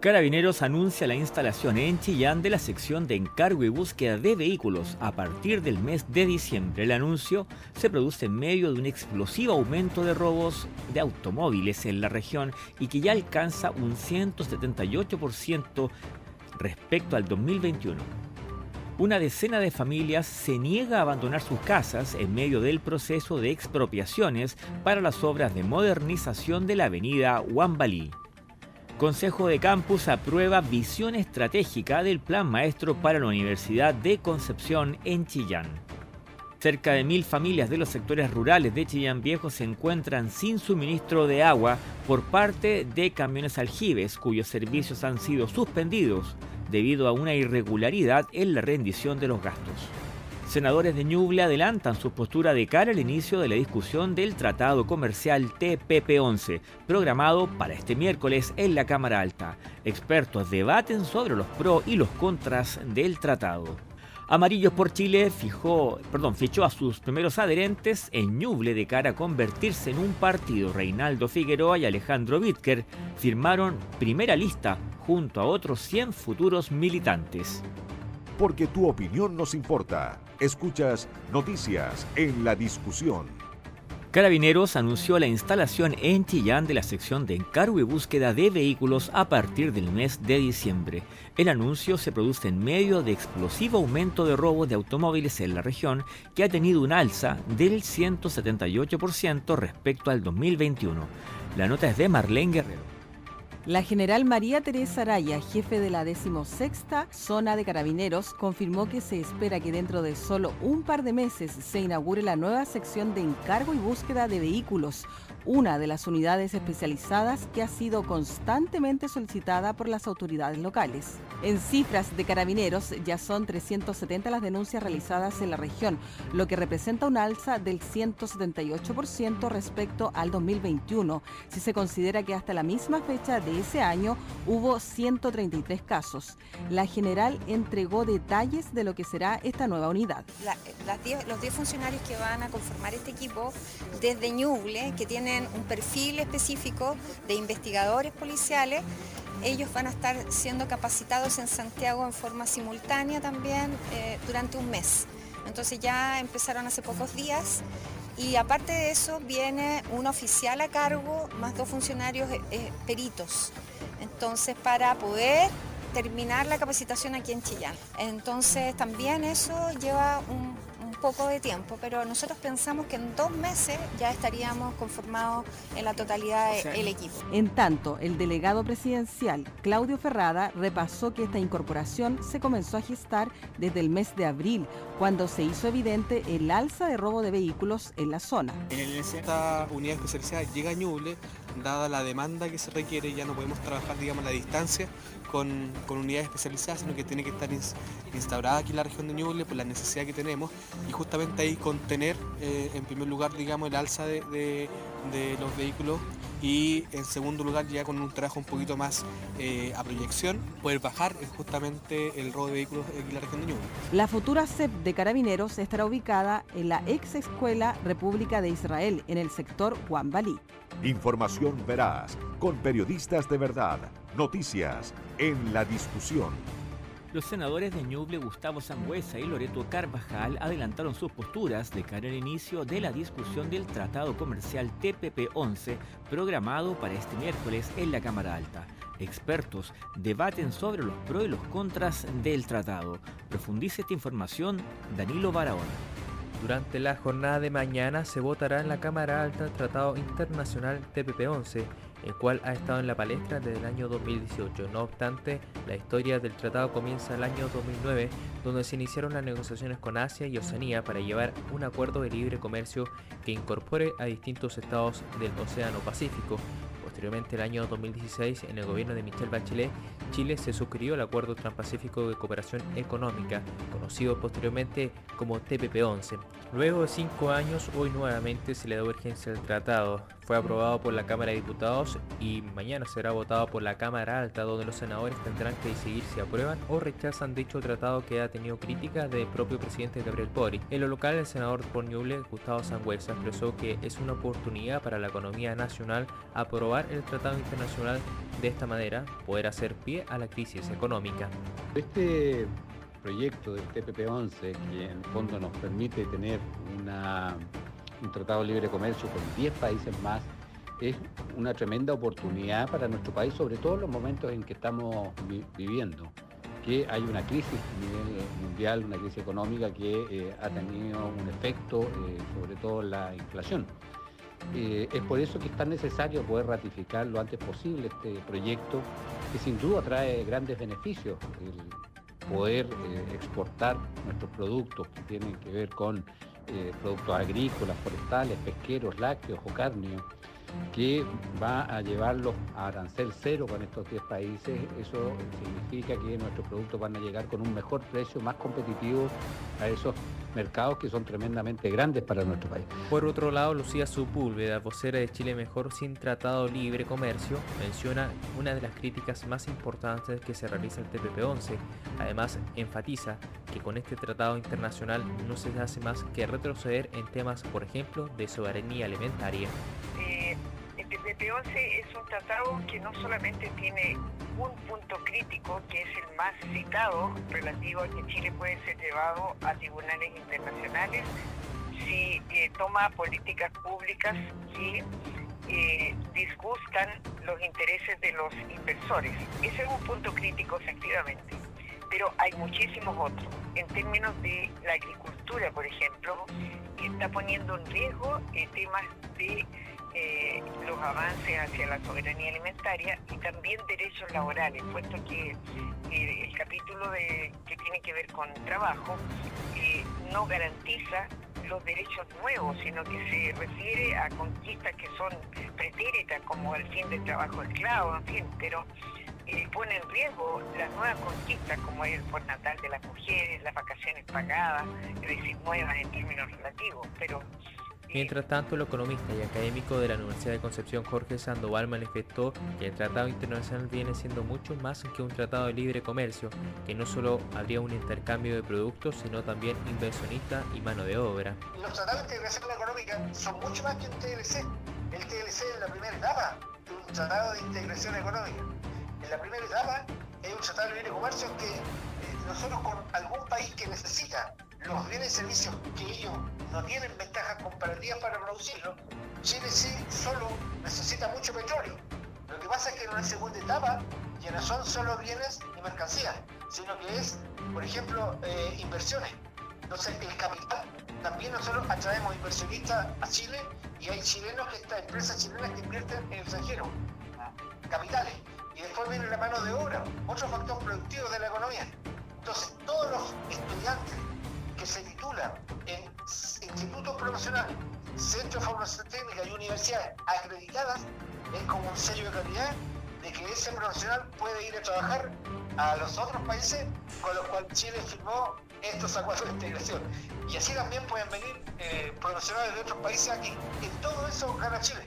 Carabineros anuncia la instalación en Chillán de la sección de encargo y búsqueda de vehículos a partir del mes de diciembre. El anuncio se produce en medio de un explosivo aumento de robos de automóviles en la región y que ya alcanza un 178% respecto al 2021. Una decena de familias se niega a abandonar sus casas en medio del proceso de expropiaciones para las obras de modernización de la avenida Huambalí. Consejo de Campus aprueba visión estratégica del Plan Maestro para la Universidad de Concepción en Chillán. Cerca de mil familias de los sectores rurales de Chillán Viejo se encuentran sin suministro de agua por parte de camiones aljibes cuyos servicios han sido suspendidos debido a una irregularidad en la rendición de los gastos. Senadores de Ñuble adelantan su postura de cara al inicio de la discusión del Tratado Comercial TPP-11, programado para este miércoles en la Cámara Alta. Expertos debaten sobre los pros y los contras del tratado. Amarillos por Chile fijó, perdón, fichó a sus primeros adherentes en Ñuble de cara a convertirse en un partido. Reinaldo Figueroa y Alejandro Wittker firmaron primera lista junto a otros 100 futuros militantes. Porque tu opinión nos importa. Escuchas Noticias en la discusión. Carabineros anunció la instalación en Chillán de la sección de encargo y búsqueda de vehículos a partir del mes de diciembre. El anuncio se produce en medio de explosivo aumento de robos de automóviles en la región que ha tenido un alza del 178% respecto al 2021. La nota es de Marlene Guerrero. La general María Teresa Araya, jefe de la 16 Zona de Carabineros, confirmó que se espera que dentro de solo un par de meses se inaugure la nueva sección de encargo y búsqueda de vehículos, una de las unidades especializadas que ha sido constantemente solicitada por las autoridades locales. En cifras de carabineros ya son 370 las denuncias realizadas en la región, lo que representa un alza del 178% respecto al 2021, si se considera que hasta la misma fecha de ese año hubo 133 casos. La general entregó detalles de lo que será esta nueva unidad. los 10 funcionarios que van a conformar este equipo desde Ñuble, que tienen un perfil específico de investigadores policiales. Ellos van a estar siendo capacitados en Santiago en forma simultánea también eh, durante un mes. Entonces ya empezaron hace pocos días y aparte de eso viene un oficial a cargo más dos funcionarios eh, eh, peritos. Entonces para poder terminar la capacitación aquí en Chillán. Entonces también eso lleva un poco de tiempo, pero nosotros pensamos que en dos meses ya estaríamos conformados en la totalidad del equipo. En tanto, el delegado presidencial, Claudio Ferrada, repasó que esta incorporación se comenzó a gestar desde el mes de abril, cuando se hizo evidente el alza de robo de vehículos en la zona. En esta unidad especializada llega a Ñuble, dada la demanda que se requiere, ya no podemos trabajar, digamos, a la distancia con, unidades especializadas, sino que tiene que estar instaurada aquí en la región de Ñuble por la necesidad que tenemos y justamente ahí contener eh, en primer lugar digamos el alza de, los vehículos y en segundo lugar ya con un trabajo un poquito más eh, a proyección poder bajar justamente el robo de vehículos en la región de Ñuble. La futura CEP de Carabineros estará ubicada en la ex escuela República de Israel en el sector Juan Balí. Información veraz con periodistas de verdad. Noticias en la discusión. Los senadores de Ñuble, Gustavo Sangüesa y Loreto Carvajal adelantaron sus posturas de cara al inicio de la discusión del Tratado Comercial TPP-11 programado para este miércoles en la Cámara Alta. Expertos debaten sobre los pros y los contras del tratado. Profundice esta información Danilo Barahona. Durante la jornada de mañana se votará en la Cámara Alta el Tratado Internacional TPP-11 el cual ha estado en la palestra desde el año 2018. No obstante, la historia del tratado comienza en el año 2009, donde se iniciaron las negociaciones con Asia y Oceanía para llevar un acuerdo de libre comercio que incorpore a distintos estados del Océano Pacífico. Posteriormente, el año 2016, en el gobierno de Michelle Bachelet, Chile se suscribió al Acuerdo Transpacífico de Cooperación Económica, conocido posteriormente como TPP-11. Luego de cinco años, hoy nuevamente se le da urgencia al tratado. Fue aprobado por la Cámara de Diputados y mañana será votado por la Cámara Alta, donde los senadores tendrán que decidir si aprueban o rechazan dicho tratado que ha tenido críticas del propio presidente Gabriel Boric. En lo local, el senador por Ñuble, Gustavo Sangüesa, expresó que es una oportunidad para la economía nacional aprobar el tratado internacional de esta manera, poder hacer pie a la crisis económica. Este proyecto del TPP-11, que en el fondo nos permite tener un tratado de libre comercio con 10 países más, es una tremenda oportunidad para nuestro país, sobre todo en los momentos en que estamos viviendo, que hay una crisis a nivel mundial, una crisis económica que eh, ha tenido un efecto eh, sobre todo en la inflación. Eh, es por eso que es tan necesario poder ratificar lo antes posible este proyecto, que sin duda trae grandes beneficios poder eh, exportar nuestros productos que tienen que ver con eh, productos agrícolas, forestales, pesqueros, lácteos o cárneos, que va a llevarlos a arancel cero con estos 10 países. Eso significa que nuestros productos van a llegar con un mejor precio, más competitivo a esos mercados que son tremendamente grandes para nuestro país. Por otro lado, Lucía Supúlveda, vocera de Chile Mejor sin Tratado Libre Comercio, menciona una de las críticas más importantes que se realiza el TPP-11. Además, enfatiza que con este tratado internacional no se hace más que retroceder en temas, por ejemplo, de soberanía alimentaria. Eh, el TPP-11 es un tratado que no solamente tiene un punto crítico, que es el más citado, relativo a que Chile puede ser llevado a tribunales internacionales si eh, toma políticas públicas que eh, disgustan los intereses de los inversores. Ese es un punto crítico, efectivamente. Pero hay muchísimos otros. En términos de la agricultura, por ejemplo, que está poniendo en riesgo eh, temas de eh, los avances hacia la soberanía alimentaria y también derechos laborales, puesto que eh, el capítulo de, que tiene que ver con trabajo eh, no garantiza los derechos nuevos, sino que se refiere a conquistas que son pretéritas, como el fin del trabajo esclavo, en fin, pero pone en riesgo las nuevas conquistas, como es el postnatal de las mujeres, las vacaciones pagadas, es decir, nuevas en términos relativos, pero Mientras tanto, el economista y académico de la Universidad de Concepción Jorge Sandoval manifestó que el Tratado Internacional viene siendo mucho más que un tratado de libre comercio, que no solo habría un intercambio de productos, sino también inversionista y mano de obra. Los tratados de integración económica son mucho más que un TLC. El TLC es la primera etapa de un tratado de integración económica. En la primera etapa es un tratado de libre comercio que eh, nosotros con algún país que necesita los bienes y servicios que ellos no tienen ventajas comparativas para producirlo, Chile sí solo necesita mucho petróleo. Lo que pasa es que en una segunda etapa ya no son solo bienes y mercancías, sino que es, por ejemplo, eh, inversiones. Entonces, el capital, también nosotros atraemos inversionistas a Chile y hay chilenos que estas empresas chilenas que invierten en el extranjero, capitales. Y después viene la mano de obra, otro factor productivo de la economía. Entonces, todos los estudiantes que se titulan en institutos profesionales, centros de formación técnica y universidades acreditadas es como un sello de calidad de que ese profesional puede ir a trabajar a los otros países con los cuales Chile firmó estos acuerdos de integración. Y así también pueden venir eh, profesionales de otros países aquí. En todo eso gana Chile.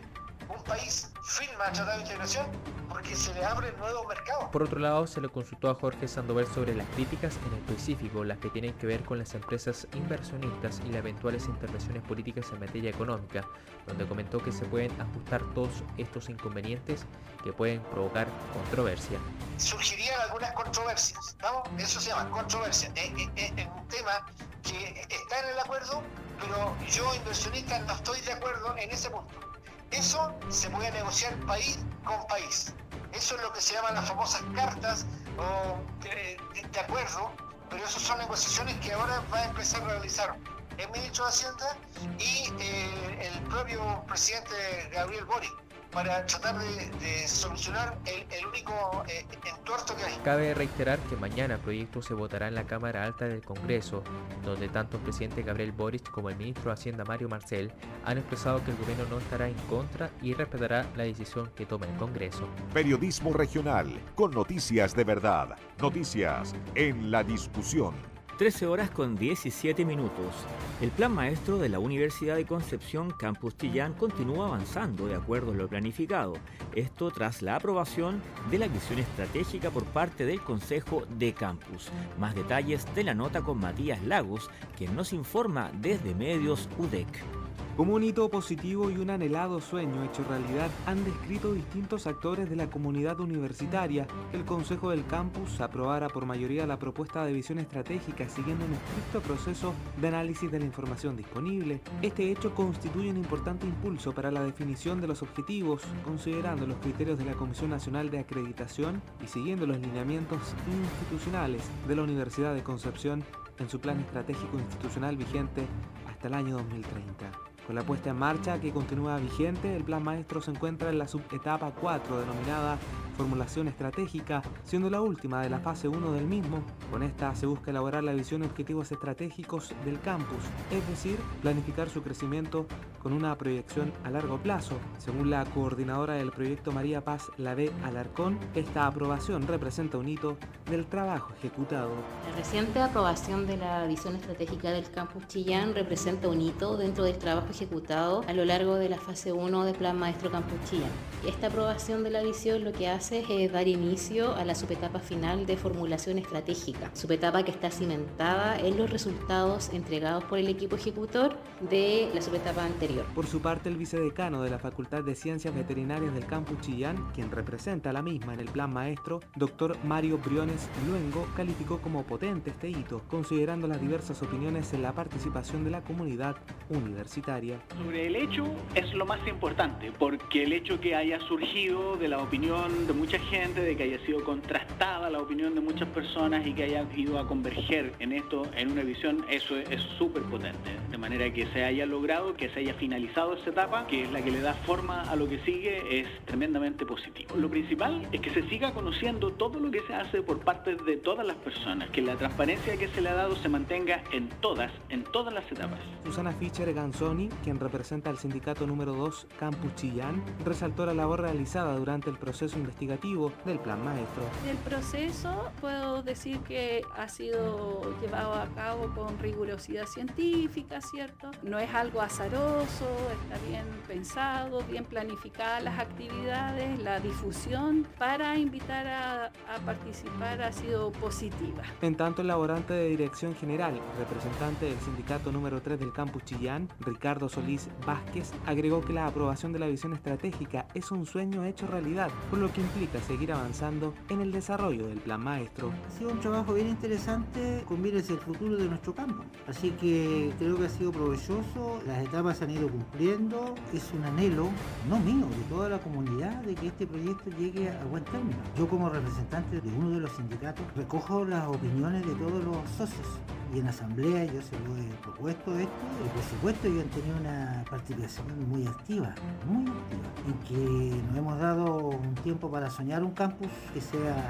Un país firma el tratado de integración porque se le abre nuevos mercados. Por otro lado, se le consultó a Jorge Sandoval sobre las críticas en específico, las que tienen que ver con las empresas inversionistas y las eventuales intervenciones políticas en materia económica, donde comentó que se pueden ajustar todos estos inconvenientes que pueden provocar controversia. Surgirían algunas controversias, ¿no? Eso se llama controversia. Es, un tema que está en el acuerdo, pero yo inversionista no estoy de acuerdo en ese punto. Eso se puede negociar país con país. Eso es lo que se llaman las famosas cartas de, acuerdo, pero esas son negociaciones que ahora va a empezar a realizar el ministro de Hacienda y eh, el propio presidente Gabriel Boric. Para tratar de, solucionar el, único eh, entuerto que hay. Cabe reiterar que mañana el proyecto se votará en la Cámara Alta del Congreso, donde tanto el presidente Gabriel Boric como el ministro de Hacienda Mario Marcel han expresado que el gobierno no estará en contra y respetará la decisión que tome el Congreso. Periodismo regional, con noticias de verdad, noticias en la discusión. 13 horas con 17 minutos. El plan maestro de la Universidad de Concepción Campus Chillán continúa avanzando de acuerdo a lo planificado. Esto tras la aprobación de la visión estratégica por parte del Consejo de Campus. Más detalles de la nota con Matías Lagos, quien nos informa desde Medios UDEC. Como un hito positivo y un anhelado sueño hecho realidad han descrito distintos actores de la comunidad universitaria el Consejo del Campus aprobara por mayoría la propuesta de visión estratégica siguiendo un estricto proceso de análisis de la información disponible. Este hecho constituye un importante impulso para la definición de los objetivos, considerando los criterios de la Comisión Nacional de Acreditación y siguiendo los lineamientos institucionales de la Universidad de Concepción en su plan estratégico institucional vigente hasta el año 2030. Con la puesta en marcha que continúa vigente, el plan maestro se encuentra en la subetapa 4 denominada formulación estratégica, siendo la última de la fase 1 del mismo. Con esta se busca elaborar la visión y objetivos estratégicos del campus, es decir, planificar su crecimiento con una proyección a largo plazo. Según la coordinadora del proyecto María Paz Lave Alarcón, esta aprobación representa un hito del trabajo ejecutado. La reciente aprobación de la visión estratégica del campus Chillán representa un hito dentro del trabajo ejecutado a lo largo de la fase 1 del Plan Maestro Campus Chillán. Esta aprobación de la visión lo que hace es dar inicio a la subetapa final de formulación estratégica, subetapa que está cimentada en los resultados entregados por el equipo ejecutor de la subetapa anterior. Por su parte, el vicedecano de la Facultad de Ciencias Veterinarias del Campus Chillán, quien representa a la misma en el plan maestro, doctor Mario Briones Luengo, calificó como potente este hito, considerando las diversas opiniones en la participación de la comunidad universitaria. Sobre el hecho es lo más importante, porque el hecho que haya surgido de la opinión de mucha gente, de que haya sido contrastada la opinión de muchas personas y que haya ido a converger en esto, en una visión, eso es súper potente. De manera que se haya logrado, que se haya finalizado esa etapa, que es la que le da forma a lo que sigue, es tremendamente positivo. Lo principal es que se siga conociendo todo lo que se hace por parte de todas las personas, que la transparencia que se le ha dado se mantenga en todas, en todas las etapas. Susana Fischer Ganzoni, quien representa al sindicato número 2 Campus Chillán, resaltó la labor realizada durante el proceso investigativo del plan maestro. El proceso puedo decir que ha sido llevado a cabo con rigurosidad científica, ¿cierto? No es algo azaroso, está bien pensado, bien planificadas las actividades, la difusión para invitar a, a participar ha sido positiva. En tanto, el laborante de dirección general, representante del sindicato número 3 del campus Chillán, Ricardo Solís Vázquez, agregó que la aprobación de la visión estratégica es un sueño hecho realidad, por lo que implica seguir avanzando en el desarrollo del plan maestro. Ha sido un trabajo bien interesante con miras el futuro de nuestro campo. Así que creo que ha sido provechoso, las etapas se han ido cumpliendo, es un anhelo, no mío, de toda la comunidad, de que este proyecto llegue a buen término. Yo como representante de uno de los sindicatos recojo las opiniones de todos los socios y en asamblea yo se lo he propuesto esto y por supuesto yo he tenido una participación muy activa, muy activa, en que nos hemos dado un tiempo para soñar un campus que sea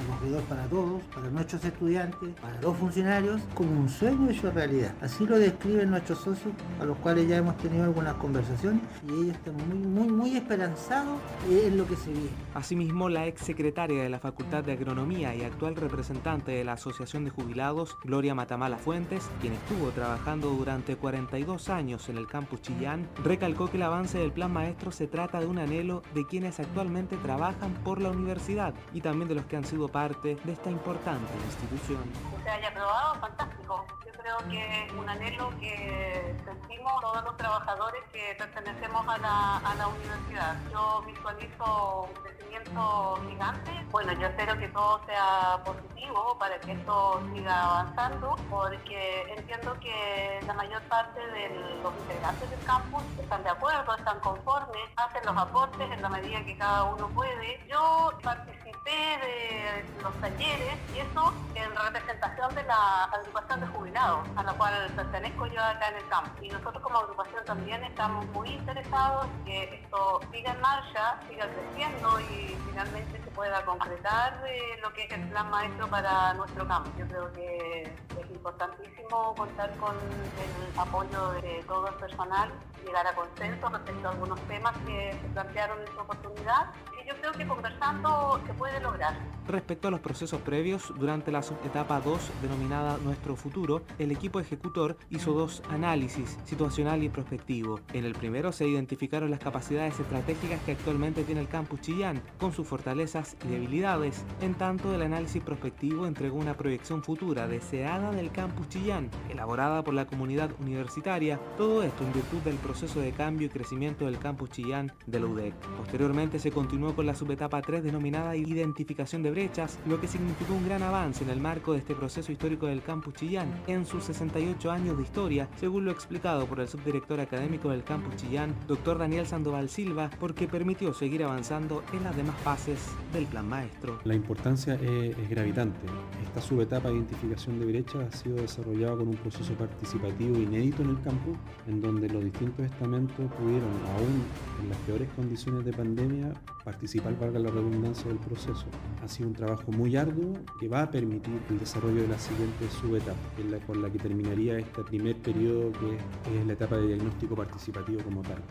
acogedor para todos, para nuestros estudiantes, para los funcionarios, como un sueño hecho realidad. Así lo describen nuestros socios, a los cuales ya hemos tenido algunas conversaciones y ellos están muy, muy, muy esperanzados en lo que se viene. Asimismo, la ex secretaria de la Facultad de Agronomía y actual representante de la Asociación de Jubilados, Gloria Matamar Mala Fuentes, quien estuvo trabajando durante 42 años en el campus Chillán, recalcó que el avance del plan maestro se trata de un anhelo de quienes actualmente trabajan por la universidad y también de los que han sido parte de esta importante institución. Se haya aprobado, fantástico. Yo creo que es un anhelo que sentimos todos los trabajadores que pertenecemos a la, a la universidad. Yo visualizo un crecimiento gigante. Bueno, yo espero que todo sea positivo para que esto siga avanzando porque entiendo que la mayor parte de los integrantes del campus están de acuerdo, están conformes, hacen los aportes en la medida que cada uno puede. Yo participé de los talleres y eso en representación de la agrupación de jubilados, a la cual pertenezco yo acá en el campus. Y nosotros como agrupación también estamos muy interesados que esto siga en marcha, siga creciendo y finalmente se pueda concretar eh, lo que es el plan maestro para nuestro campo. Yo creo que es importantísimo contar con el apoyo de todo el personal, llegar a consenso respecto a algunos temas que se plantearon en su oportunidad y yo creo que conversando se puede lograr. Respecto a los procesos previos, durante la subetapa 2 denominada Nuestro Futuro, el equipo ejecutor hizo dos análisis, situacional y prospectivo. En el primero se identificaron las capacidades estratégicas que actualmente tiene el campus Chillán, con sus fortalezas y debilidades. En tanto, el análisis prospectivo entregó una proyección futura deseada del campus Chillán, elaborada por la comunidad universitaria, todo esto en virtud del proceso de cambio y crecimiento del campus Chillán de la UDEC. Posteriormente se continuó con la subetapa 3 denominada Identificación de brechas, lo que significó un gran avance en el marco de este proceso histórico del campus Chillán en sus 68 años de historia, según lo explicado por el subdirector académico del campus Chillán, doctor Daniel Sandoval Silva, porque permitió seguir avanzando en las demás fases del plan maestro. La importancia es, es gravitante. Esta subetapa de identificación de brechas ha sido desarrollada con un proceso participativo inédito en el campus, en donde los distintos estamentos pudieron, aún en las peores condiciones de pandemia, participar, valga la redundancia, del proceso. Ha sido un trabajo muy arduo que va a permitir el desarrollo de la siguiente subetapa, con la que terminaría este primer periodo que es la etapa de diagnóstico participativo como tal.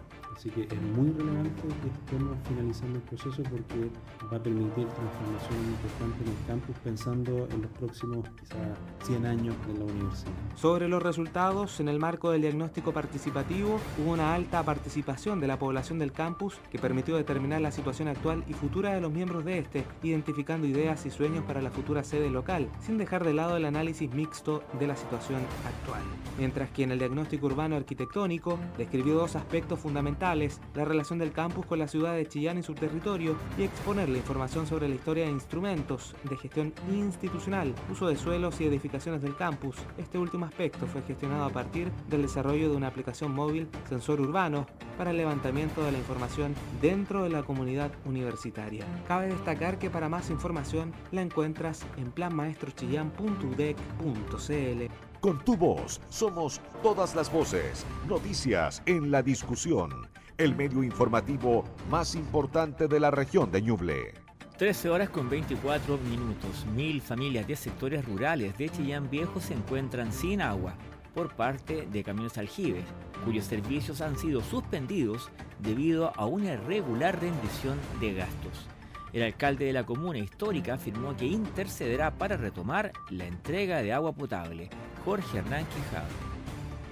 Así que es muy relevante que estemos finalizando el proceso porque va a permitir transformación importante en el campus pensando en los próximos quizá 100 años de la universidad. Sobre los resultados, en el marco del diagnóstico participativo hubo una alta participación de la población del campus que permitió determinar la situación actual y futura de los miembros de este, identificando ideas y sueños para la futura sede local, sin dejar de lado el análisis mixto de la situación actual. Mientras que en el diagnóstico urbano arquitectónico describió dos aspectos fundamentales la relación del campus con la ciudad de Chillán y su territorio y exponer la información sobre la historia de instrumentos de gestión institucional, uso de suelos y edificaciones del campus. Este último aspecto fue gestionado a partir del desarrollo de una aplicación móvil sensor urbano para el levantamiento de la información dentro de la comunidad universitaria. Cabe destacar que para más información la encuentras en planmaestrochillán.udec.cl. Con tu voz somos todas las voces. Noticias en la discusión. El medio informativo más importante de la región de Ñuble. 13 horas con 24 minutos. Mil familias de sectores rurales de Chillán Viejo se encuentran sin agua por parte de Camiones Aljibes, cuyos servicios han sido suspendidos debido a una irregular rendición de gastos. El alcalde de la comuna histórica afirmó que intercederá para retomar la entrega de agua potable. Jorge Hernán Quijado.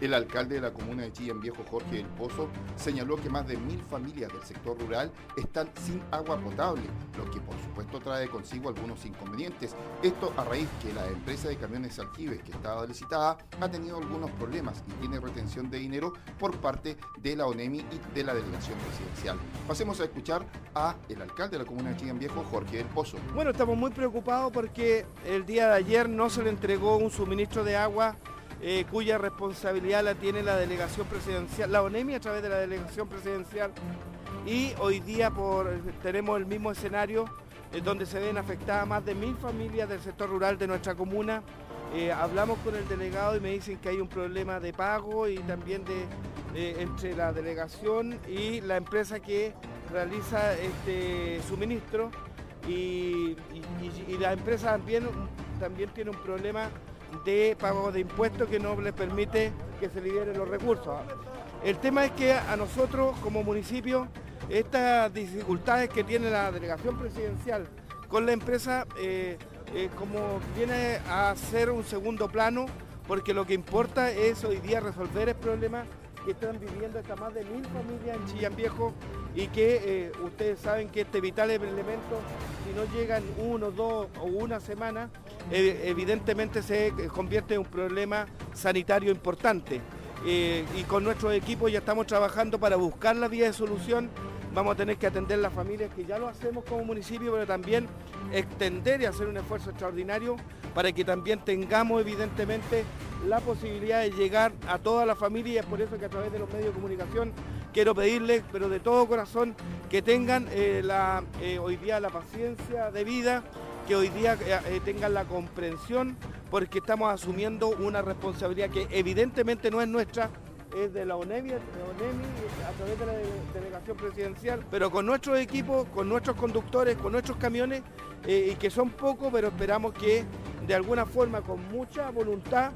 El alcalde de la comuna de Chillán Viejo, Jorge del Pozo, señaló que más de mil familias del sector rural están sin agua potable, lo que por supuesto trae consigo algunos inconvenientes. Esto a raíz que la empresa de camiones Aljibes, que estaba licitada, ha tenido algunos problemas y tiene retención de dinero por parte de la ONEMI y de la delegación presidencial. Pasemos a escuchar a el alcalde de la comuna de Chillán Viejo, Jorge del Pozo. Bueno, estamos muy preocupados porque el día de ayer no se le entregó un suministro de agua eh, cuya responsabilidad la tiene la delegación presidencial, la ONEMI a través de la delegación presidencial. Y hoy día por, tenemos el mismo escenario eh, donde se ven afectadas más de mil familias del sector rural de nuestra comuna. Eh, hablamos con el delegado y me dicen que hay un problema de pago y también de, entre la delegación y la empresa que realiza este suministro y, la empresa también, también tiene un problema de pago de impuestos que no les permite que se liberen los recursos. El tema es que a nosotros como municipio estas dificultades que tiene la delegación presidencial con la empresa eh, eh, como viene a ser un segundo plano porque lo que importa es hoy día resolver el problema que están viviendo estas más de mil familias en Chillán Viejo y que eh, ustedes saben que este vital elemento, si no llegan uno, dos o una semana, evidentemente se convierte en un problema sanitario importante. Eh, y con nuestros equipos ya estamos trabajando para buscar la vía de solución vamos a tener que atender las familias que ya lo hacemos como municipio, pero también extender y hacer un esfuerzo extraordinario para que también tengamos evidentemente la posibilidad de llegar a todas las familias. es por eso que a través de los medios de comunicación quiero pedirles, pero de todo corazón, que tengan eh, eh, hoy día la paciencia de vida, que hoy día eh, tengan la comprensión, porque estamos asumiendo una responsabilidad que evidentemente no es nuestra, es de la ONEMI, a través de la delegación presidencial, pero con nuestros equipos, con nuestros conductores, con nuestros camiones, y que son pocos, pero esperamos que de alguna forma, con mucha voluntad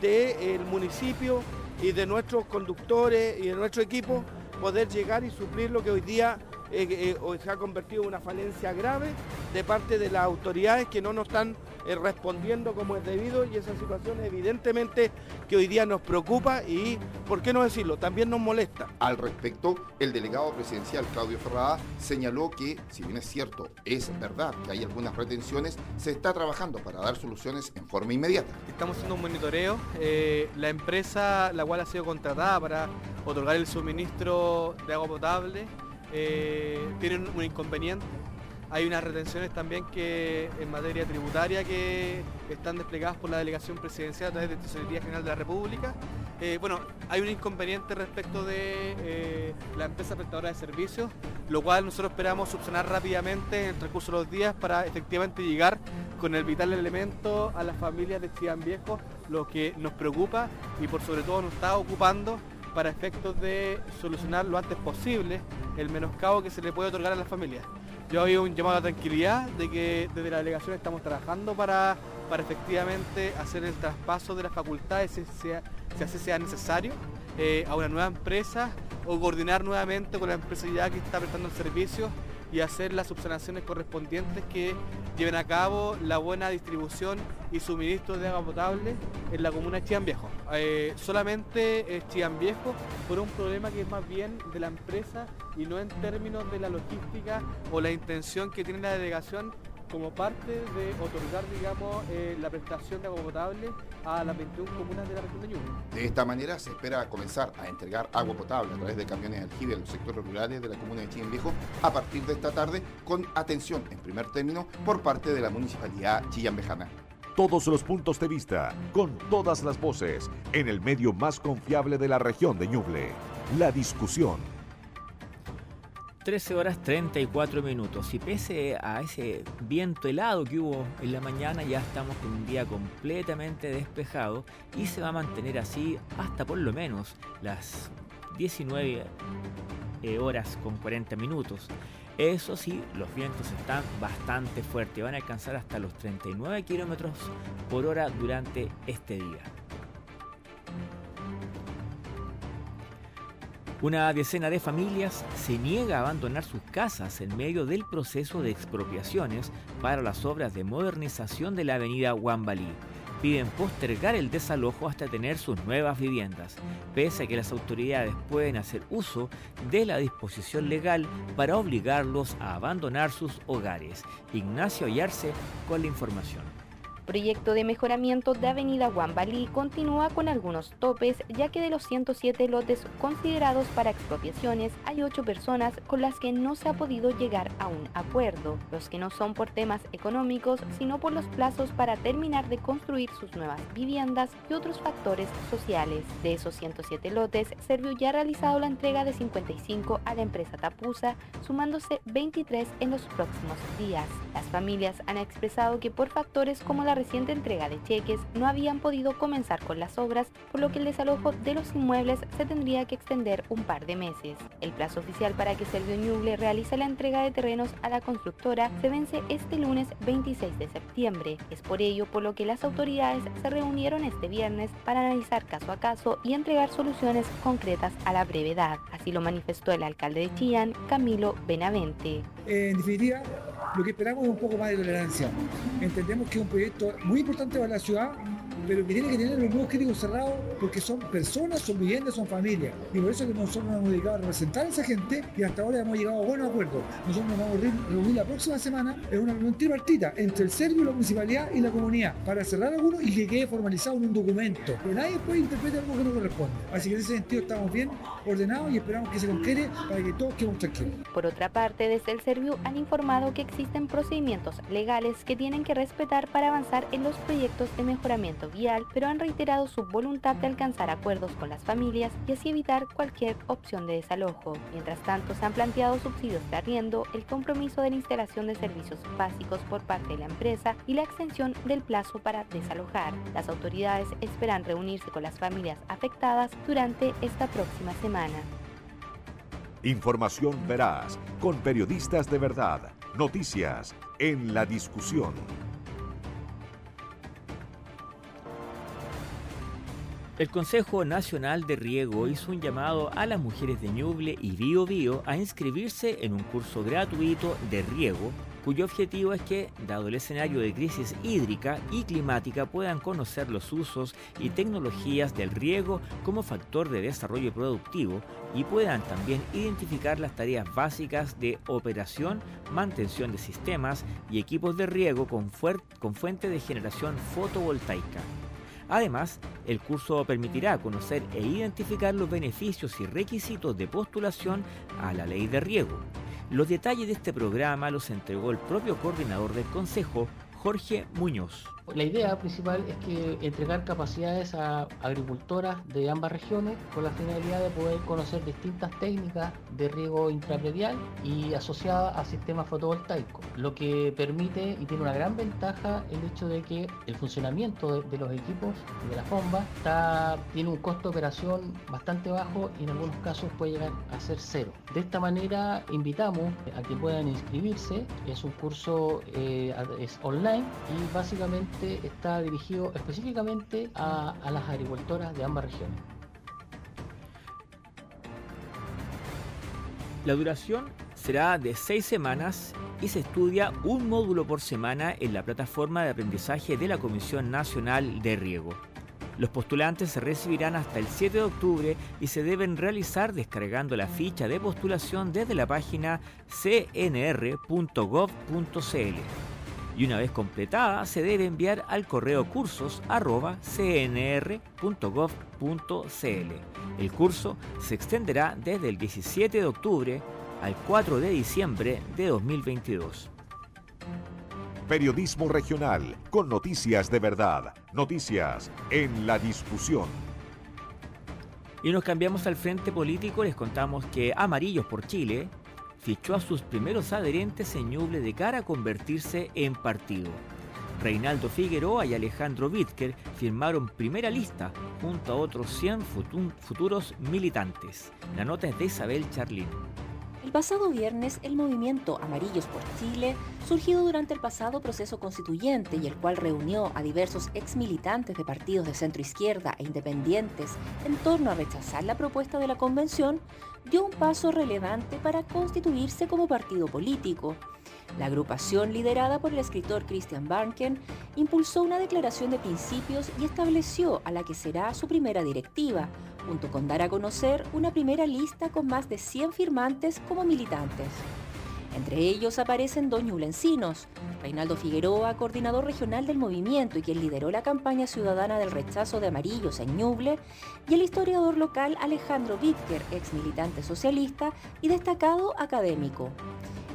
del municipio y de nuestros conductores y de nuestro equipo, poder llegar y suplir lo que hoy día eh, eh, se ha convertido en una falencia grave de parte de las autoridades que no nos están eh, respondiendo como es debido y esa situación evidentemente que hoy día nos preocupa y, ¿por qué no decirlo?, también nos molesta. Al respecto, el delegado presidencial Claudio Ferrada señaló que, si bien es cierto, es verdad que hay algunas retenciones, se está trabajando para dar soluciones en forma inmediata. Estamos haciendo un monitoreo. la empresa, la cual ha sido contratada para otorgar el suministro de agua potable, eh, tienen un inconveniente. Hay unas retenciones también que en materia tributaria que están desplegadas por la delegación presidencial a través de Tesorería General de la República. Eh, bueno, hay un inconveniente respecto de eh, la empresa prestadora de servicios, lo cual nosotros esperamos subsanar rápidamente en el transcurso de los días para efectivamente llegar con el vital elemento a las familias de Chillán Viejo, lo que nos preocupa y por sobre todo nos está ocupando para efectos de solucionar lo antes posible el menoscabo que se le puede otorgar a las familias. Yo había un llamado a tranquilidad de que desde la delegación estamos trabajando para, para efectivamente hacer el traspaso de las facultades si, si así sea necesario eh, a una nueva empresa o coordinar nuevamente con la empresa ya que está prestando el servicio y hacer las subsanaciones correspondientes que lleven a cabo la buena distribución y suministro de agua potable en la comuna de Chillán Viejo. Eh, solamente Chillán Viejo por un problema que es más bien de la empresa y no en términos de la logística o la intención que tiene la delegación como parte de otorgar, digamos, eh, la prestación de agua potable a las 21 comunas de la región de Ñuble. De esta manera se espera comenzar a entregar agua potable a través de camiones de aljibe a los sectores rurales de la comuna de Chillán Viejo a partir de esta tarde con atención en primer término por parte de la municipalidad chillanvejana. Todos los puntos de vista, con todas las voces, en el medio más confiable de la región de Ñuble. La discusión 13 horas 34 minutos y pese a ese viento helado que hubo en la mañana ya estamos con un día completamente despejado y se va a mantener así hasta por lo menos las 19 eh, horas con 40 minutos. Eso sí, los vientos están bastante fuertes, van a alcanzar hasta los 39 kilómetros por hora durante este día. Una decena de familias se niega a abandonar sus casas en medio del proceso de expropiaciones para las obras de modernización de la avenida Wambalí. Piden postergar el desalojo hasta tener sus nuevas viviendas, pese a que las autoridades pueden hacer uso de la disposición legal para obligarlos a abandonar sus hogares. Ignacio Ayarse con la información proyecto de mejoramiento de Avenida Guambalí continúa con algunos topes, ya que de los 107 lotes considerados para expropiaciones, hay 8 personas con las que no se ha podido llegar a un acuerdo, los que no son por temas económicos, sino por los plazos para terminar de construir sus nuevas viviendas y otros factores sociales. De esos 107 lotes, Servio ya ha realizado la entrega de 55 a la empresa Tapusa, sumándose 23 en los próximos días. Las familias han expresado que por factores como la reciente entrega de cheques no habían podido comenzar con las obras, por lo que el desalojo de los inmuebles se tendría que extender un par de meses. El plazo oficial para que Servio Ñuble realice la entrega de terrenos a la constructora se vence este lunes 26 de septiembre. Es por ello por lo que las autoridades se reunieron este viernes para analizar caso a caso y entregar soluciones concretas a la brevedad. Así lo manifestó el alcalde de Chillán, Camilo Benavente. En definitiva, lo que esperamos es un poco más de tolerancia. Entendemos que es un proyecto muy importante para la ciudad, pero que tiene que tener los nuevos críticos cerrados porque son personas, son viviendas, son familias. Y por eso que nosotros nos hemos dedicado a representar a esa gente y hasta ahora hemos llegado a buenos acuerdos. Nosotros nos vamos a reunir la próxima semana en una reunión tripartita entre el serbio, la municipalidad y la comunidad para cerrar algunos y que quede formalizado en un documento. Pero nadie puede interpretar algo que no corresponde. Así que en ese sentido estamos bien ordenados y esperamos que se concrete para que todos quedemos tranquilos. Por otra parte, desde el Serviu han informado que existen procedimientos legales que tienen que respetar para avanzar en los proyectos de mejoramiento pero han reiterado su voluntad de alcanzar acuerdos con las familias y así evitar cualquier opción de desalojo. Mientras tanto, se han planteado subsidios de arriendo, el compromiso de la instalación de servicios básicos por parte de la empresa y la extensión del plazo para desalojar. Las autoridades esperan reunirse con las familias afectadas durante esta próxima semana. Información veraz, con periodistas de verdad, noticias en la discusión. El Consejo Nacional de Riego hizo un llamado a las mujeres de Ñuble y Bío Bío a inscribirse en un curso gratuito de riego cuyo objetivo es que, dado el escenario de crisis hídrica y climática, puedan conocer los usos y tecnologías del riego como factor de desarrollo productivo y puedan también identificar las tareas básicas de operación, mantención de sistemas y equipos de riego con fuente de generación fotovoltaica. Además, el curso permitirá conocer e identificar los beneficios y requisitos de postulación a la ley de riego. Los detalles de este programa los entregó el propio coordinador del Consejo, Jorge Muñoz. La idea principal es que entregar capacidades a agricultoras de ambas regiones con la finalidad de poder conocer distintas técnicas de riego intrapredial y asociadas a sistemas fotovoltaicos, lo que permite y tiene una gran ventaja el hecho de que el funcionamiento de, los equipos y de las bombas tiene un costo de operación bastante bajo y en algunos casos puede llegar a ser cero. De esta manera invitamos a que puedan inscribirse, es un curso eh, es online y básicamente está dirigido específicamente a, a las agricultoras de ambas regiones. La duración será de seis semanas y se estudia un módulo por semana en la plataforma de aprendizaje de la Comisión Nacional de Riego. Los postulantes se recibirán hasta el 7 de octubre y se deben realizar descargando la ficha de postulación desde la página cnr.gov.cl y una vez completada se debe enviar al correo cursos.cnr.gov.cl. El curso se extenderá desde el 17 de octubre al 4 de diciembre de 2022. Periodismo regional con noticias de verdad, noticias en la discusión. Y nos cambiamos al frente político, les contamos que Amarillos por Chile fichó a sus primeros adherentes en Ñuble de cara a convertirse en partido. Reinaldo Figueroa y Alejandro Wittker firmaron primera lista junto a otros 100 futuros militantes. La nota es de Isabel Charlín. El pasado viernes, el movimiento Amarillos por Chile, surgido durante el pasado proceso constituyente y el cual reunió a diversos ex militantes de partidos de centro izquierda e independientes en torno a rechazar la propuesta de la convención, dio un paso relevante para constituirse como partido político. La agrupación, liderada por el escritor Christian Barnken, impulsó una declaración de principios y estableció a la que será su primera directiva, junto con dar a conocer una primera lista con más de 100 firmantes como militantes. Entre ellos aparecen Doña Ulencinos, Reinaldo Figueroa, coordinador regional del movimiento y quien lideró la campaña ciudadana del rechazo de amarillos en y el historiador local Alejandro Wittker, ex militante socialista y destacado académico.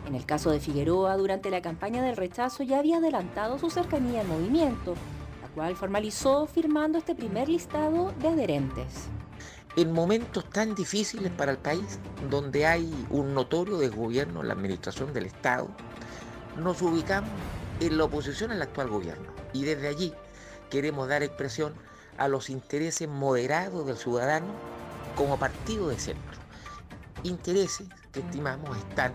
En el caso de Figueroa, durante la campaña del rechazo ya había adelantado su cercanía al movimiento, la cual formalizó firmando este primer listado de adherentes en momentos tan difíciles para el país, donde hay un notorio desgobierno en la administración del Estado, nos ubicamos en la oposición al actual gobierno y desde allí queremos dar expresión a los intereses moderados del ciudadano como partido de centro. Intereses que estimamos están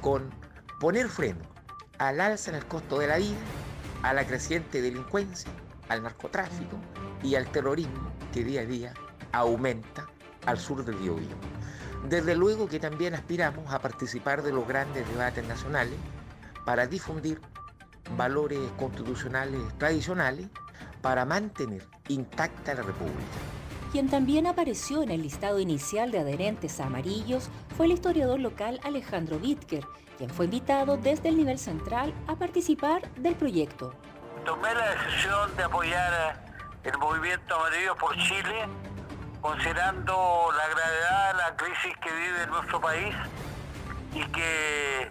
con poner freno al alza en el costo de la vida, a la creciente delincuencia, al narcotráfico y al terrorismo que día a día aumenta al sur del Biobío. Desde luego que también aspiramos a participar de los grandes debates nacionales para difundir valores constitucionales tradicionales para mantener intacta la República. Quien también apareció en el listado inicial de adherentes a amarillos fue el historiador local Alejandro Wittker, quien fue invitado desde el nivel central a participar del proyecto. Tomé la decisión de apoyar el movimiento Amarillo por Chile, considerando la gravedad de la crisis que vive nuestro país y que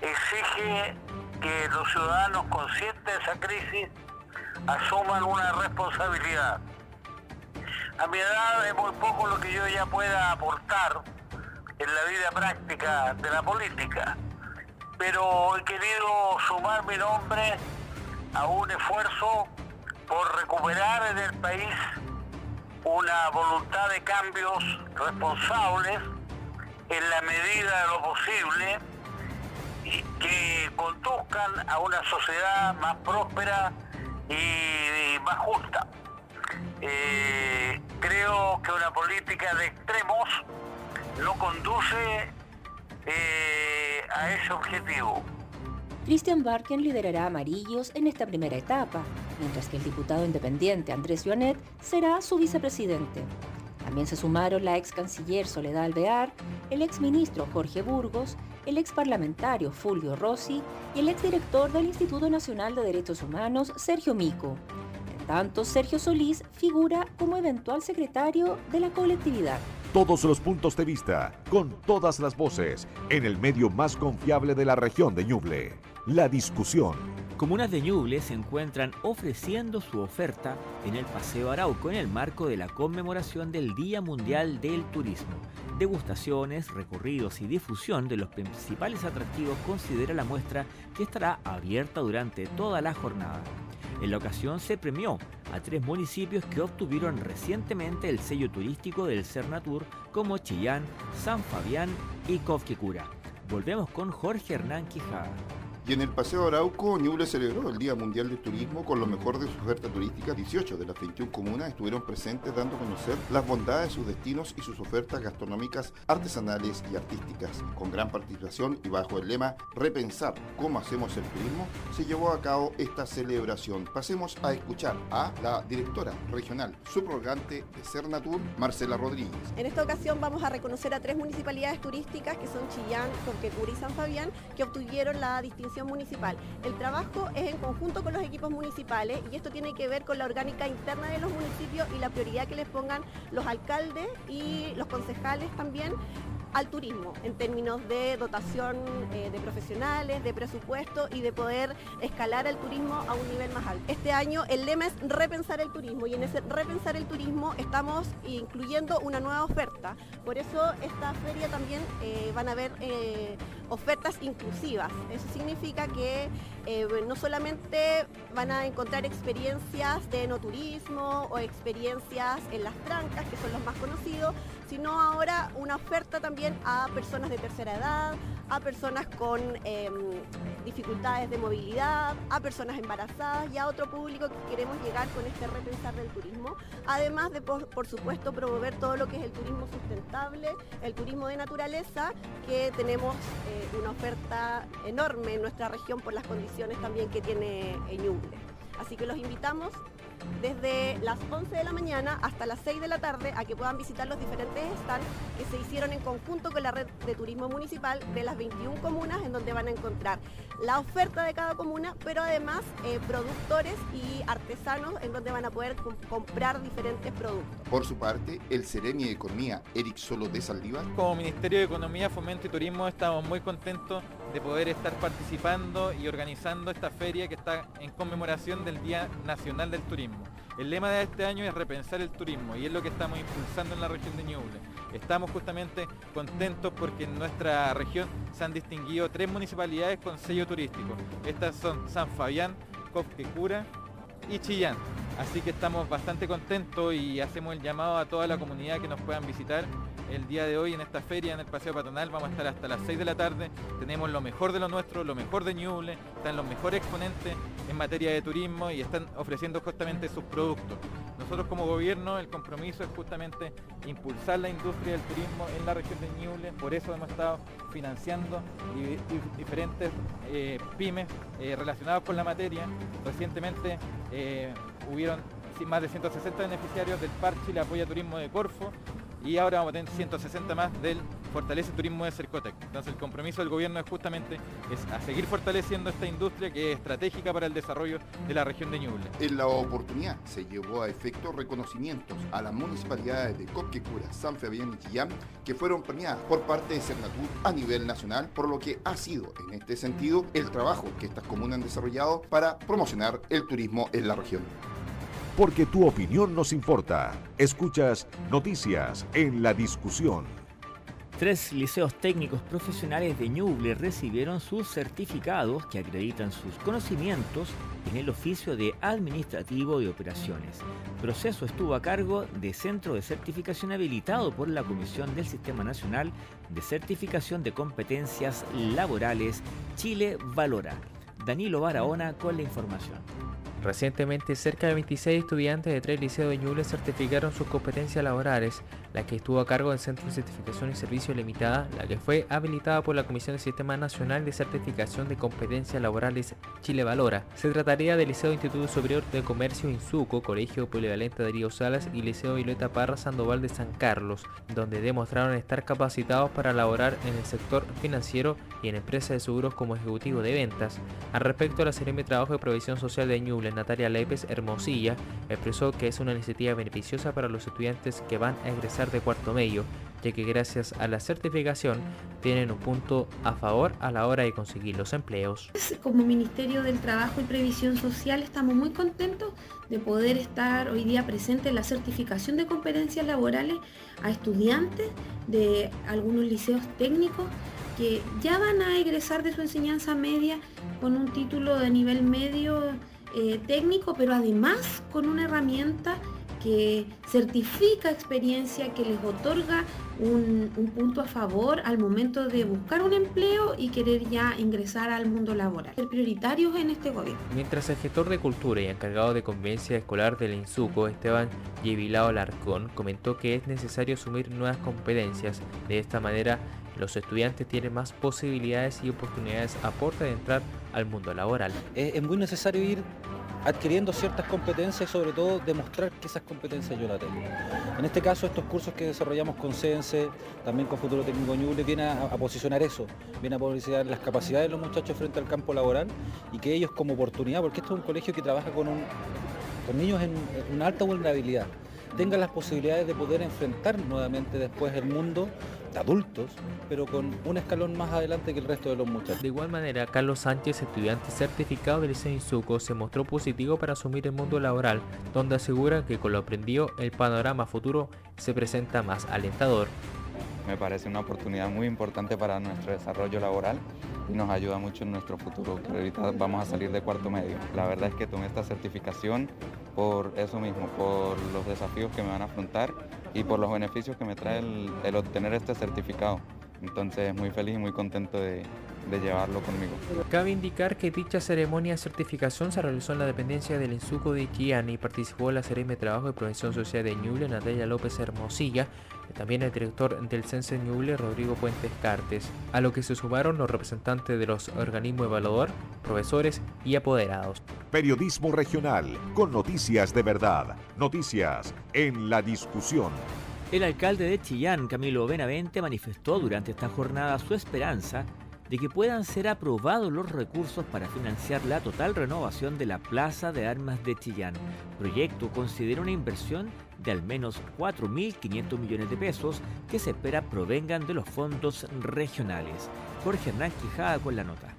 exige que los ciudadanos conscientes de esa crisis asuman una responsabilidad. A mi edad es muy poco lo que yo ya pueda aportar en la vida práctica de la política, pero he querido sumar mi nombre a un esfuerzo por recuperar en el país una voluntad de cambios responsables en la medida de lo posible y que conduzcan a una sociedad más próspera y más justa. Eh, creo que una política de extremos no conduce eh, a ese objetivo. Christian Barken liderará Amarillos en esta primera etapa, mientras que el diputado independiente Andrés Joanet será su vicepresidente. También se sumaron la ex canciller Soledad Alvear, el ex ministro Jorge Burgos, el ex parlamentario Fulvio Rossi y el ex director del Instituto Nacional de Derechos Humanos Sergio Mico. En tanto, Sergio Solís figura como eventual secretario de la colectividad. Todos los puntos de vista, con todas las voces, en el medio más confiable de la región de Ñuble. La discusión. Comunas de Ñuble se encuentran ofreciendo su oferta en el Paseo Arauco en el marco de la conmemoración del Día Mundial del Turismo. Degustaciones, recorridos y difusión de los principales atractivos considera la muestra que estará abierta durante toda la jornada. En la ocasión se premió a tres municipios que obtuvieron recientemente el sello turístico del Cernatur como Chillán, San Fabián y Cofquecura. Volvemos con Jorge Hernán Quijada. Y en el Paseo Arauco, Ñuble celebró el Día Mundial del Turismo con lo mejor de su oferta turística. 18 de las 21 comunas estuvieron presentes dando a conocer las bondades de sus destinos y sus ofertas gastronómicas, artesanales y artísticas. Con gran participación y bajo el lema Repensar cómo hacemos el turismo, se llevó a cabo esta celebración. Pasemos a escuchar a la directora regional subrogante de Cernatur, Marcela Rodríguez. En esta ocasión vamos a reconocer a tres municipalidades turísticas que son Chillán, Conquecura y San Fabián, que obtuvieron la distinción municipal. El trabajo es en conjunto con los equipos municipales y esto tiene que ver con la orgánica interna de los municipios y la prioridad que les pongan los alcaldes y los concejales también al turismo en términos de dotación eh, de profesionales, de presupuesto y de poder escalar el turismo a un nivel más alto. Este año el lema es repensar el turismo y en ese repensar el turismo estamos incluyendo una nueva oferta. Por eso esta feria también eh, van a haber eh, ofertas inclusivas. Eso significa que no solamente van a encontrar experiencias de no turismo o experiencias en las trancas, que son los más conocidos, sino ahora una oferta también a personas de tercera edad, a personas con em, dificultades de movilidad, a personas embarazadas y a otro público que queremos llegar con este repensar del turismo. Además de, por, supuesto, promover todo lo que es el turismo sustentable, el turismo de naturaleza, que tenemos eh, una oferta enorme en nuestra región por las condiciones también que tiene Ñuble. Así que los invitamos desde las 11 de la mañana hasta las 6 de la tarde a que puedan visitar los diferentes stands que se hicieron en conjunto con la red de turismo municipal de las 21 comunas en donde van a encontrar la oferta de cada comuna, pero además eh, productores y artesanos en donde van a poder comprar diferentes productos. Por su parte, el Seremi de Economía, Eric Solo de Saldívar. Como Ministerio de Economía, Fomento y Turismo estamos muy contentos de poder estar participando y organizando esta feria que está en conmemoración del Día Nacional del Turismo. El lema de este año es repensar el turismo y es lo que estamos impulsando en la región de Ñuble. Estamos justamente contentos porque en nuestra región se han distinguido tres municipalidades con sello turístico. Estas son San Fabián, Cofquecura y Chillán. Así que estamos bastante contentos y hacemos el llamado a toda la comunidad que nos puedan visitar el día de hoy en esta feria en el Paseo Patronal. Vamos a estar hasta las 6 de la tarde. Tenemos lo mejor de lo nuestro, lo mejor de Ñuble. Están los mejores exponentes en materia de turismo y están ofreciendo justamente sus productos. nosotros como gobierno el compromiso es justamente impulsar la industria del turismo en la región de Ñuble, por eso hemos estado financiando diferentes eh, pymes eh, relacionadas con la materia. Recientemente eh, hubieron más de 160 beneficiarios del Par Chile Apoya Turismo de Corfo y ahora vamos a tener 160 más del Fortalece Turismo de Cercotec. Entonces el compromiso del gobierno es justamente es a seguir fortaleciendo esta industria que es estratégica para el desarrollo de la región de Ñuble. En la oportunidad se llevó a efecto reconocimientos a las municipalidades de Copquecura, San Fabián y Chillán que fueron premiadas por parte de Cernatur a nivel nacional, por lo que ha sido en este sentido el trabajo que estas comunas han desarrollado para promocionar el turismo en la región porque tu opinión nos importa. Escuchas Noticias en la Discusión. Tres liceos técnicos profesionales de Ñuble recibieron sus certificados que acreditan sus conocimientos en el oficio de administrativo de operaciones. El proceso estuvo a cargo de Centro de Certificación habilitado por la Comisión del Sistema Nacional de Certificación de Competencias Laborales Chile Valora. Danilo Barahona con la información. Recientemente, cerca de 26 estudiantes de tres liceos de Ñuble certificaron sus competencias laborales, la que estuvo a cargo del Centro de Certificación y Servicio Limitada, la que fue habilitada por la Comisión del Sistema Nacional de Certificación de Competencias Laborales Chile Valora. Se trataría del Liceo Instituto Superior de Comercio Insuco, Colegio Polivalente Darío Salas y Liceo Violeta Parra Sandoval de San Carlos, donde demostraron estar capacitados para laborar en el sector financiero y en empresas de seguros como ejecutivo de ventas. Al respecto, la Serie de Trabajo y Provisión Social de Ñuble Natalia Lépez Hermosilla expresó que es una iniciativa beneficiosa para los estudiantes que van a egresar de cuarto medio, ya que gracias a la certificación tienen un punto a favor a la hora de conseguir los empleos. Como Ministerio del Trabajo y Previsión Social estamos muy contentos de poder estar hoy día presente en la certificación de competencias laborales a estudiantes de algunos liceos técnicos que ya van a egresar de su enseñanza media con un título de nivel medio eh, técnico, pero además con una herramienta que certifica experiencia, que les otorga un, un, punto a favor al momento de buscar un empleo y querer ya ingresar al mundo laboral. Ser prioritarios en este gobierno. Mientras el gestor de cultura y encargado de convivencia escolar del INSUCO, Esteban Yevilao Larcón, comentó que es necesario asumir nuevas competencias. De esta manera, los estudiantes tienen más posibilidades y oportunidades a puerta de entrar al mundo laboral. Es muy necesario ir adquiriendo ciertas competencias y sobre todo demostrar que esas competencias yo las tengo. En este caso estos cursos que desarrollamos con CENSE, también con Futuro Técnico Ñuble, viene a, posicionar eso, viene a posicionar las capacidades de los muchachos frente al campo laboral y que ellos como oportunidad, porque esto es un colegio que trabaja con, con niños en una alta vulnerabilidad, tengan las posibilidades de poder enfrentar nuevamente después el mundo adultos, pero con un escalón más adelante que el resto de los muchachos. De igual manera, Carlos Sánchez, estudiante certificado del Liceo Insuco, se mostró positivo para asumir el mundo laboral, donde asegura que con lo aprendido el panorama futuro se presenta más alentador. Me parece una oportunidad muy importante para nuestro desarrollo laboral y nos ayuda mucho en nuestro futuro, que ahorita vamos a salir de cuarto medio. La verdad es que tomé esta certificación por eso mismo, por los desafíos que me van a afrontar y por los beneficios que me trae el, obtener este certificado. Entonces muy feliz y muy contento de, llevarlo conmigo. Cabe indicar que dicha ceremonia de certificación se realizó en la dependencia del Insuco de Chillán y participó la Serie de Trabajo de Prevención Social de Ñuble, Natalia López Hermosilla, también el director del Cense Ñuble, Rodrigo Puentes Cartes, a lo que se sumaron los representantes de los organismos evaluador, profesores y apoderados. Periodismo regional, con noticias de verdad, noticias en la discusión. El alcalde de Chillán, Camilo Benavente, manifestó durante esta jornada su esperanza de que puedan ser aprobados los recursos para financiar la total renovación de la Plaza de Armas de Chillán. proyecto considera una inversión de al menos 4.500 millones de pesos que se espera provengan de los fondos regionales. Jorge Hernán Quijada con la nota.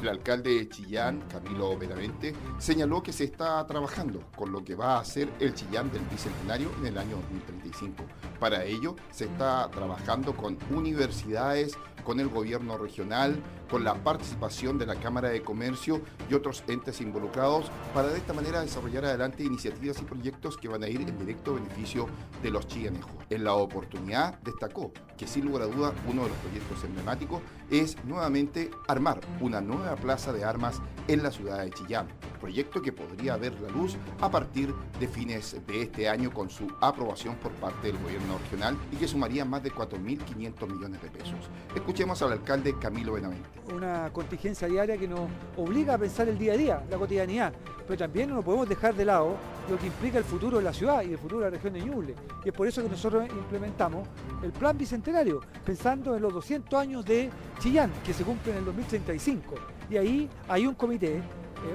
El alcalde de Chillán, Camilo Benavente, señaló que se está trabajando con lo que va a ser el Chillán del Bicentenario en el año 2035. Para ello, se está trabajando con universidades, con el gobierno regional, con la participación de la Cámara de Comercio y otros entes involucrados para de esta manera desarrollar adelante iniciativas y proyectos que van a ir en directo beneficio de los chillanejos. En la oportunidad destacó que sin lugar a duda uno de los proyectos emblemáticos es nuevamente armar una nueva plaza de armas en la ciudad de Chillán proyecto que podría ver la luz a partir de fines de este año con su aprobación por parte del gobierno regional y que sumaría más de 4.500 millones de pesos. Escuchemos al alcalde Camilo Benavente. Una contingencia diaria que nos obliga a pensar el día a día, la cotidianidad, pero también no podemos dejar de lado lo que implica el futuro de la ciudad y el futuro de la región de Ñuble. Y es por eso que nosotros implementamos el plan bicentenario, pensando en los 200 años de Chillán, que se cumplen en el 2035. Y ahí hay un comité eh,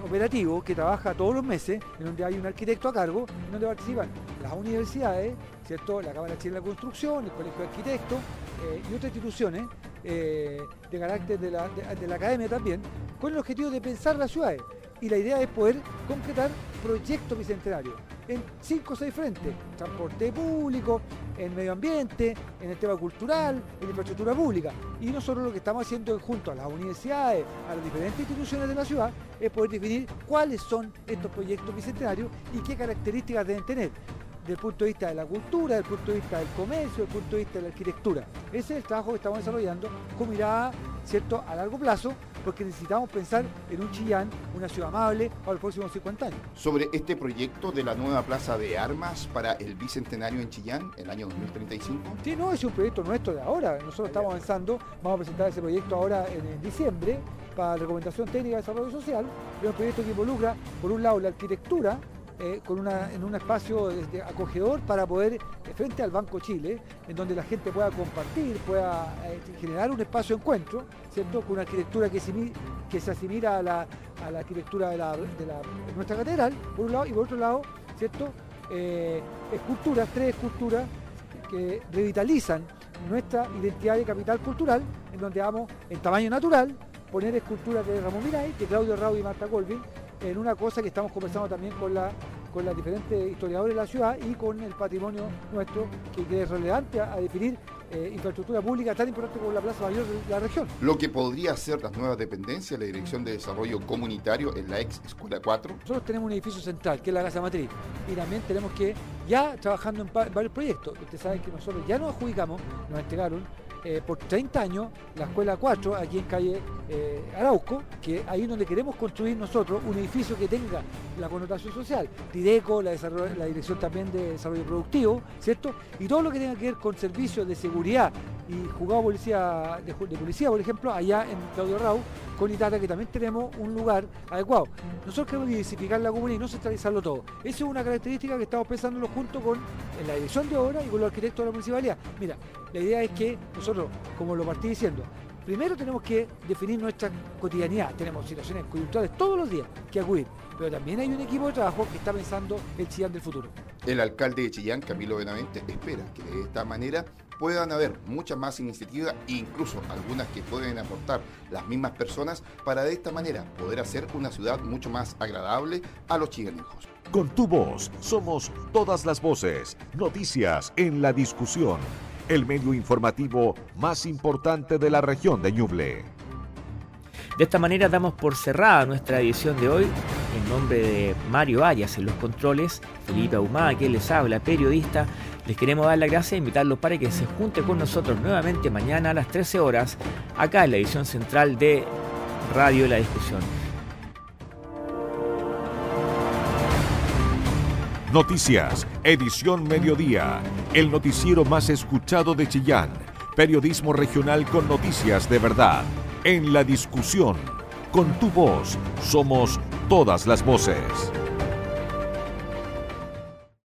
operativo que trabaja todos los meses, en donde hay un arquitecto a cargo, en donde participan las universidades, ¿cierto? la Cámara Chile de la Construcción, el Colegio de Arquitectos eh, y otras instituciones eh, de carácter de la, de la academia también, con el objetivo de pensar las ciudades. Y la idea es poder concretar proyectos bicentenarios en cinco o seis frentes, transporte público, en medio ambiente, en el tema cultural, en infraestructura pública. Y nosotros lo que estamos haciendo junto a las universidades, a las diferentes instituciones de la ciudad, es poder definir cuáles son estos proyectos bicentenarios y qué características deben tener desde el punto de vista de la cultura, desde el punto de vista del comercio, desde el punto de vista de la arquitectura. Ese es el trabajo que estamos desarrollando con mirada ¿cierto? a largo plazo porque necesitamos pensar en un Chillán, una ciudad amable para los próximos 50 años. Sobre este proyecto de la nueva plaza de armas para el bicentenario en Chillán, el año 2035. Sí, no, es un proyecto nuestro de ahora. Nosotros estamos avanzando, vamos a presentar ese proyecto ahora en, diciembre para recomendación técnica de desarrollo social. Es un proyecto que involucra, por un lado, la arquitectura, eh, con una, en un espacio acogedor para poder, eh, frente al Banco Chile, en donde la gente pueda compartir, pueda eh, generar un espacio de encuentro, ¿cierto? Con una arquitectura que, que se asimila a la, arquitectura de, nuestra catedral, por un lado, y por otro lado, ¿cierto? esculturas, tres esculturas que revitalizan nuestra identidad de capital cultural, en donde vamos en tamaño natural, poner esculturas de Ramón Miray, de Claudio Raúl y Marta Colvin, en una cosa que estamos conversando también con, la, con las diferentes historiadores de la ciudad y con el patrimonio nuestro, que, es relevante a, definir eh, infraestructura pública tan importante como la Plaza Mayor de la región. Lo que podría ser las nuevas dependencias, la Dirección de Desarrollo Comunitario en la ex Escuela 4. Nosotros tenemos un edificio central, que es la Casa Matriz, y también tenemos que, ya trabajando en varios proyectos, ustedes saben que nosotros ya nos adjudicamos, nos entregaron eh, por 30 años la Escuela 4 aquí en calle eh, Arauco, que ahí es donde queremos construir nosotros un edificio que tenga la connotación social, Tideco, la, la Dirección también de Desarrollo Productivo, ¿cierto? Y todo lo que tenga que ver con servicios de seguridad y jugado policía, de, policía, por ejemplo, allá en Claudio Rau, con Itata, que también tenemos un lugar adecuado. Nosotros queremos diversificar la comunidad y no centralizarlo todo. Esa es una característica que estamos pensándolo junto con la dirección de obra y con los arquitectos de la municipalidad. Mira, la idea es que nosotros, como lo partí diciendo, primero tenemos que definir nuestra cotidianidad. Tenemos situaciones coyunturales todos los días que acudir, pero también hay un equipo de trabajo que está pensando el Chillán del futuro. El alcalde de Chillán, Camilo Benavente, espera que de esta manera puedan haber muchas más iniciativas, incluso algunas que pueden aportar las mismas personas, para de esta manera poder hacer una ciudad mucho más agradable a los chiganejos. Con tu voz somos todas las voces, noticias en la discusión, el medio informativo más importante de la región de Ñuble. De esta manera damos por cerrada nuestra edición de hoy. En nombre de Mario Ayas en los controles, Felipe Ahumada, que les habla, periodista, les queremos dar la gracia e invitarlos para que se junte con nosotros nuevamente mañana a las 13 horas, acá en la edición central de Radio La Discusión. Noticias, edición mediodía, el noticiero más escuchado de Chillán, periodismo regional con noticias de verdad, en la discusión. Con tu voz, somos todas las voces.